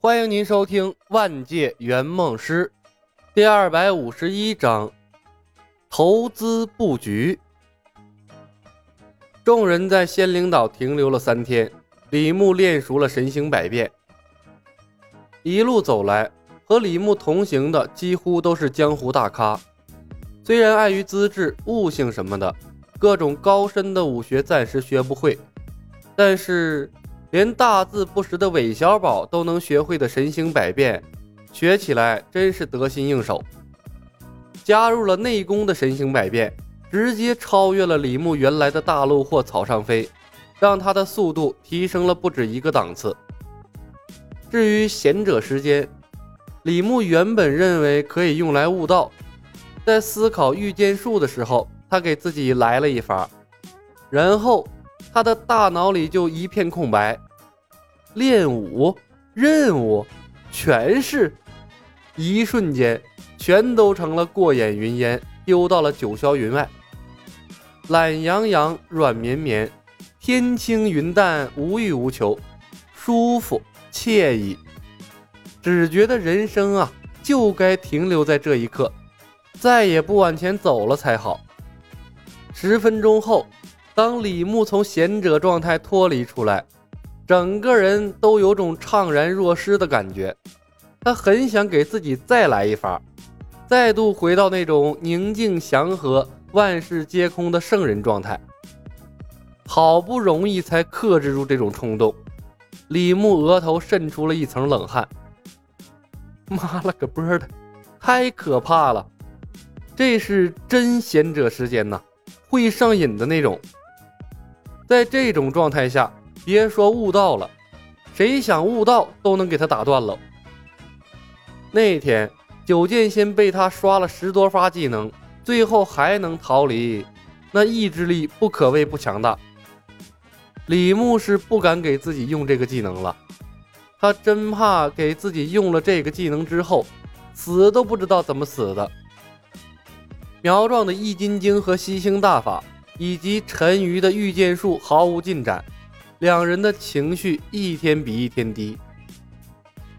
欢迎您收听《万界圆梦师》第二百五十一章：投资布局。众人在仙灵岛停留了三天，李牧练熟了神行百变。一路走来，和李牧同行的几乎都是江湖大咖。虽然碍于资质、悟性什么的，各种高深的武学暂时学不会，但是。连大字不识的韦小宝都能学会的神行百变，学起来真是得心应手。加入了内功的神行百变，直接超越了李牧原来的大陆或草上飞，让他的速度提升了不止一个档次。至于贤者时间，李牧原本认为可以用来悟道，在思考御剑术的时候，他给自己来了一发，然后。他的大脑里就一片空白，练武、任务，全是，一瞬间，全都成了过眼云烟，丢到了九霄云外。懒洋洋，软绵绵，天清云淡，无欲无求，舒服惬意，只觉得人生啊，就该停留在这一刻，再也不往前走了才好。十分钟后。当李牧从贤者状态脱离出来，整个人都有种怅然若失的感觉。他很想给自己再来一发，再度回到那种宁静祥和、万事皆空的圣人状态。好不容易才克制住这种冲动，李牧额头渗出了一层冷汗。妈了个波的，太可怕了！这是真贤者时间呐，会上瘾的那种。在这种状态下，别说悟道了，谁想悟道都能给他打断了。那天九剑仙被他刷了十多发技能，最后还能逃离，那意志力不可谓不强大。李牧是不敢给自己用这个技能了，他真怕给自己用了这个技能之后，死都不知道怎么死的。苗壮的易筋经和吸星大法。以及陈鱼的御剑术毫无进展，两人的情绪一天比一天低。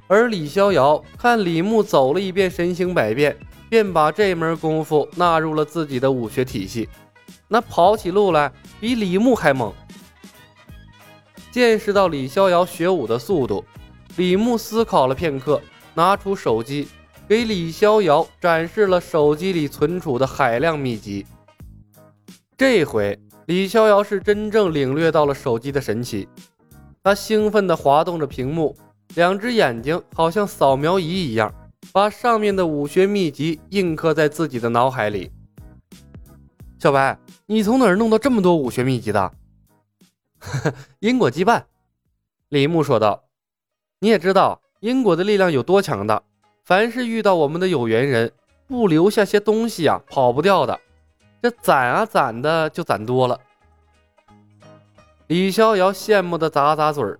而李逍遥看李牧走了一遍神行百变，便把这门功夫纳入了自己的武学体系，那跑起路来比李牧还猛。见识到李逍遥学武的速度，李牧思考了片刻，拿出手机给李逍遥展示了手机里存储的海量秘籍。这回李逍遥是真正领略到了手机的神奇，他兴奋地滑动着屏幕，两只眼睛好像扫描仪一样，把上面的武学秘籍印刻在自己的脑海里。小白，你从哪儿弄到这么多武学秘籍的？因果羁绊，李牧说道。你也知道因果的力量有多强大，凡是遇到我们的有缘人，不留下些东西啊，跑不掉的。这攒啊攒的就攒多了。李逍遥羡慕的咂咂嘴儿：“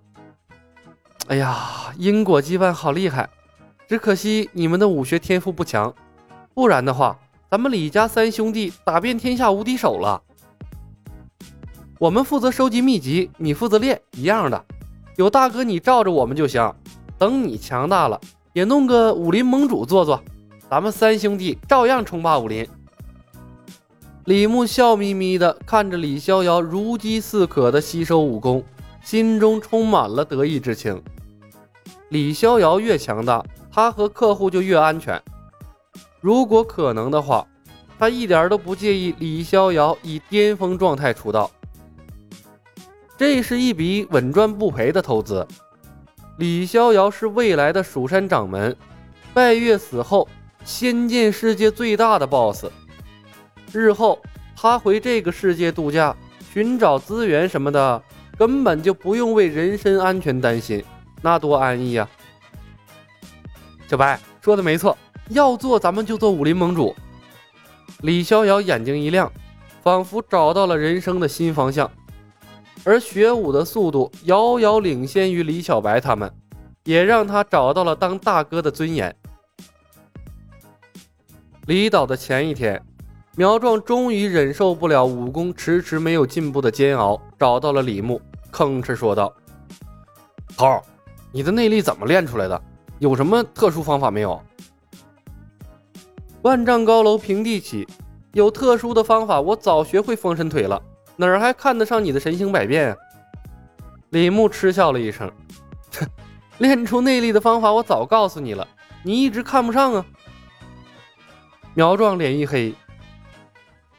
哎呀，因果羁绊好厉害，只可惜你们的武学天赋不强，不然的话，咱们李家三兄弟打遍天下无敌手了。我们负责收集秘籍，你负责练，一样的。有大哥你罩着我们就行。等你强大了，也弄个武林盟主做做，咱们三兄弟照样称霸武林。”李牧笑眯眯地看着李逍遥如饥似渴地吸收武功，心中充满了得意之情。李逍遥越强大，他和客户就越安全。如果可能的话，他一点都不介意李逍遥以巅峰状态出道。这是一笔稳赚不赔的投资。李逍遥是未来的蜀山掌门，拜月死后，仙剑世界最大的 BOSS。日后他回这个世界度假、寻找资源什么的，根本就不用为人身安全担心，那多安逸呀！小白说的没错，要做咱们就做武林盟主。李逍遥眼睛一亮，仿佛找到了人生的新方向。而学武的速度遥遥领先于李小白他们，也让他找到了当大哥的尊严。离岛的前一天。苗壮终于忍受不了武功迟迟没有进步的煎熬，找到了李牧，吭哧说道：“头，你的内力怎么练出来的？有什么特殊方法没有？万丈高楼平地起，有特殊的方法，我早学会封神腿了，哪儿还看得上你的神行百变啊？李牧嗤笑了一声，哼，练出内力的方法我早告诉你了，你一直看不上啊。苗壮脸一黑，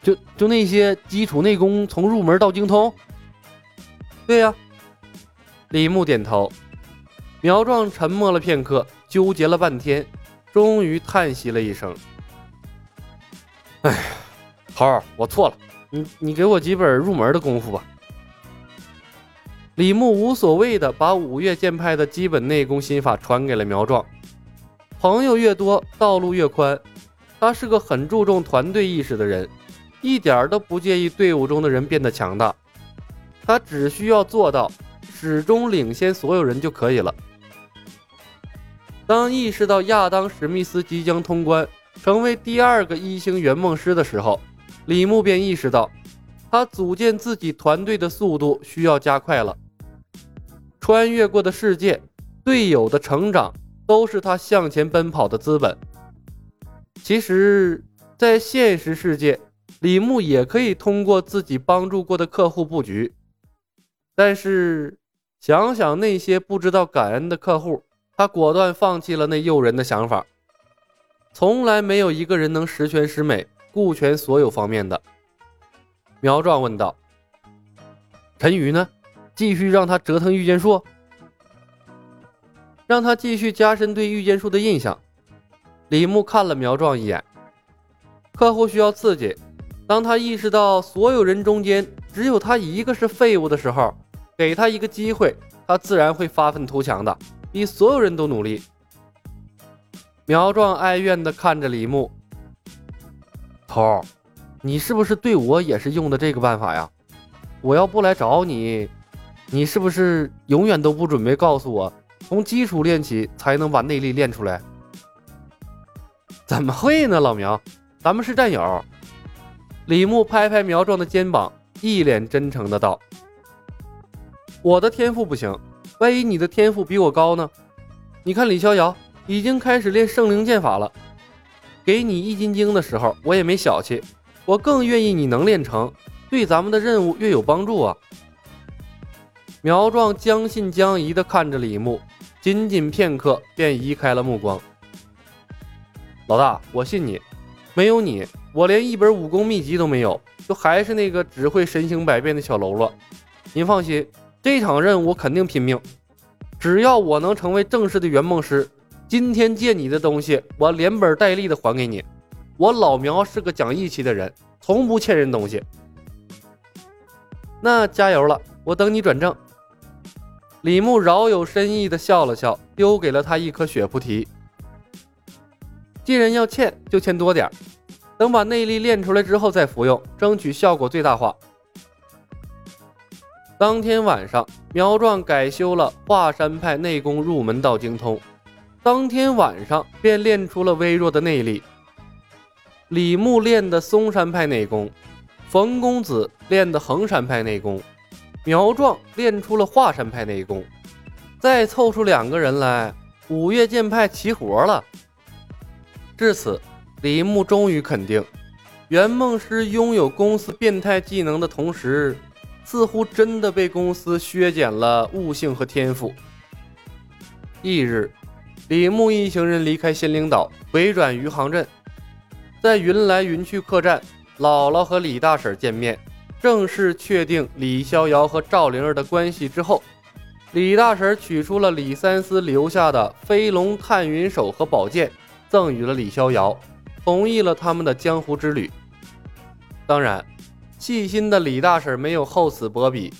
就就那些基础内功，从入门到精通。对呀，李牧点头。苗壮沉默了片刻，纠结了半天，终于叹息了一声：“哎，猴儿，我错了，你你给我几本入门的功夫吧。”李牧无所谓的把五岳剑派的基本内功心法传给了苗壮。朋友越多，道路越宽。他是个很注重团队意识的人，一点都不介意队伍中的人变得强大。他只需要做到始终领先所有人就可以了。当意识到亚当·史密斯即将通关，成为第二个一星圆梦师的时候，李牧便意识到，他组建自己团队的速度需要加快了。穿越过的世界，队友的成长，都是他向前奔跑的资本。其实，在现实世界，李牧也可以通过自己帮助过的客户布局，但是想想那些不知道感恩的客户。他果断放弃了那诱人的想法。从来没有一个人能十全十美、顾全所有方面的。苗壮问道：“陈宇呢？继续让他折腾御剑术，让他继续加深对御剑术的印象。”李牧看了苗壮一眼。客户需要刺激。当他意识到所有人中间只有他一个是废物的时候，给他一个机会，他自然会发愤图强的。比所有人都努力。苗壮哀怨地看着李牧：“头儿，你是不是对我也是用的这个办法呀？我要不来找你，你是不是永远都不准备告诉我，从基础练起才能把内力练出来？”“怎么会呢，老苗，咱们是战友。”李牧拍拍苗壮的肩膀，一脸真诚的道：“我的天赋不行。”万一你的天赋比我高呢？你看李逍遥已经开始练圣灵剑法了。给你易筋经的时候，我也没小气，我更愿意你能练成，对咱们的任务越有帮助啊。苗壮将信将疑的看着李牧，仅仅片刻便移开了目光。老大，我信你，没有你，我连一本武功秘籍都没有，就还是那个只会神行百变的小喽啰。您放心。这场任务我肯定拼命，只要我能成为正式的圆梦师，今天借你的东西，我连本带利的还给你。我老苗是个讲义气的人，从不欠人东西。那加油了，我等你转正。李牧饶有深意的笑了笑，丢给了他一颗血菩提。既然要欠，就欠多点儿等把内力练出来之后再服用，争取效果最大化。当天晚上，苗壮改修了华山派内功入门到精通，当天晚上便练出了微弱的内力。李牧练的嵩山派内功，冯公子练的衡山派内功，苗壮练出了华山派内功，再凑出两个人来，五岳剑派齐活了。至此，李牧终于肯定，圆梦师拥有公司变态技能的同时。似乎真的被公司削减了悟性和天赋。翌日，李牧一行人离开仙灵岛，回转余杭镇，在云来云去客栈，姥姥和李大婶见面，正式确定李逍遥和赵灵儿的关系之后，李大婶取出了李三思留下的飞龙探云手和宝剑，赠予了李逍遥，同意了他们的江湖之旅。当然。细心的李大婶没有厚此薄彼，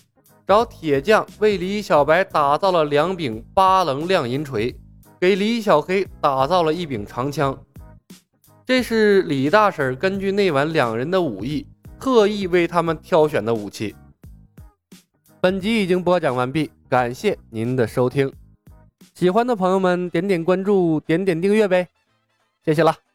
找铁匠为李小白打造了两柄八棱亮银锤，给李小黑打造了一柄长枪。这是李大婶根据那晚两人的武艺，特意为他们挑选的武器。本集已经播讲完毕，感谢您的收听。喜欢的朋友们点点关注，点点订阅呗，谢谢了。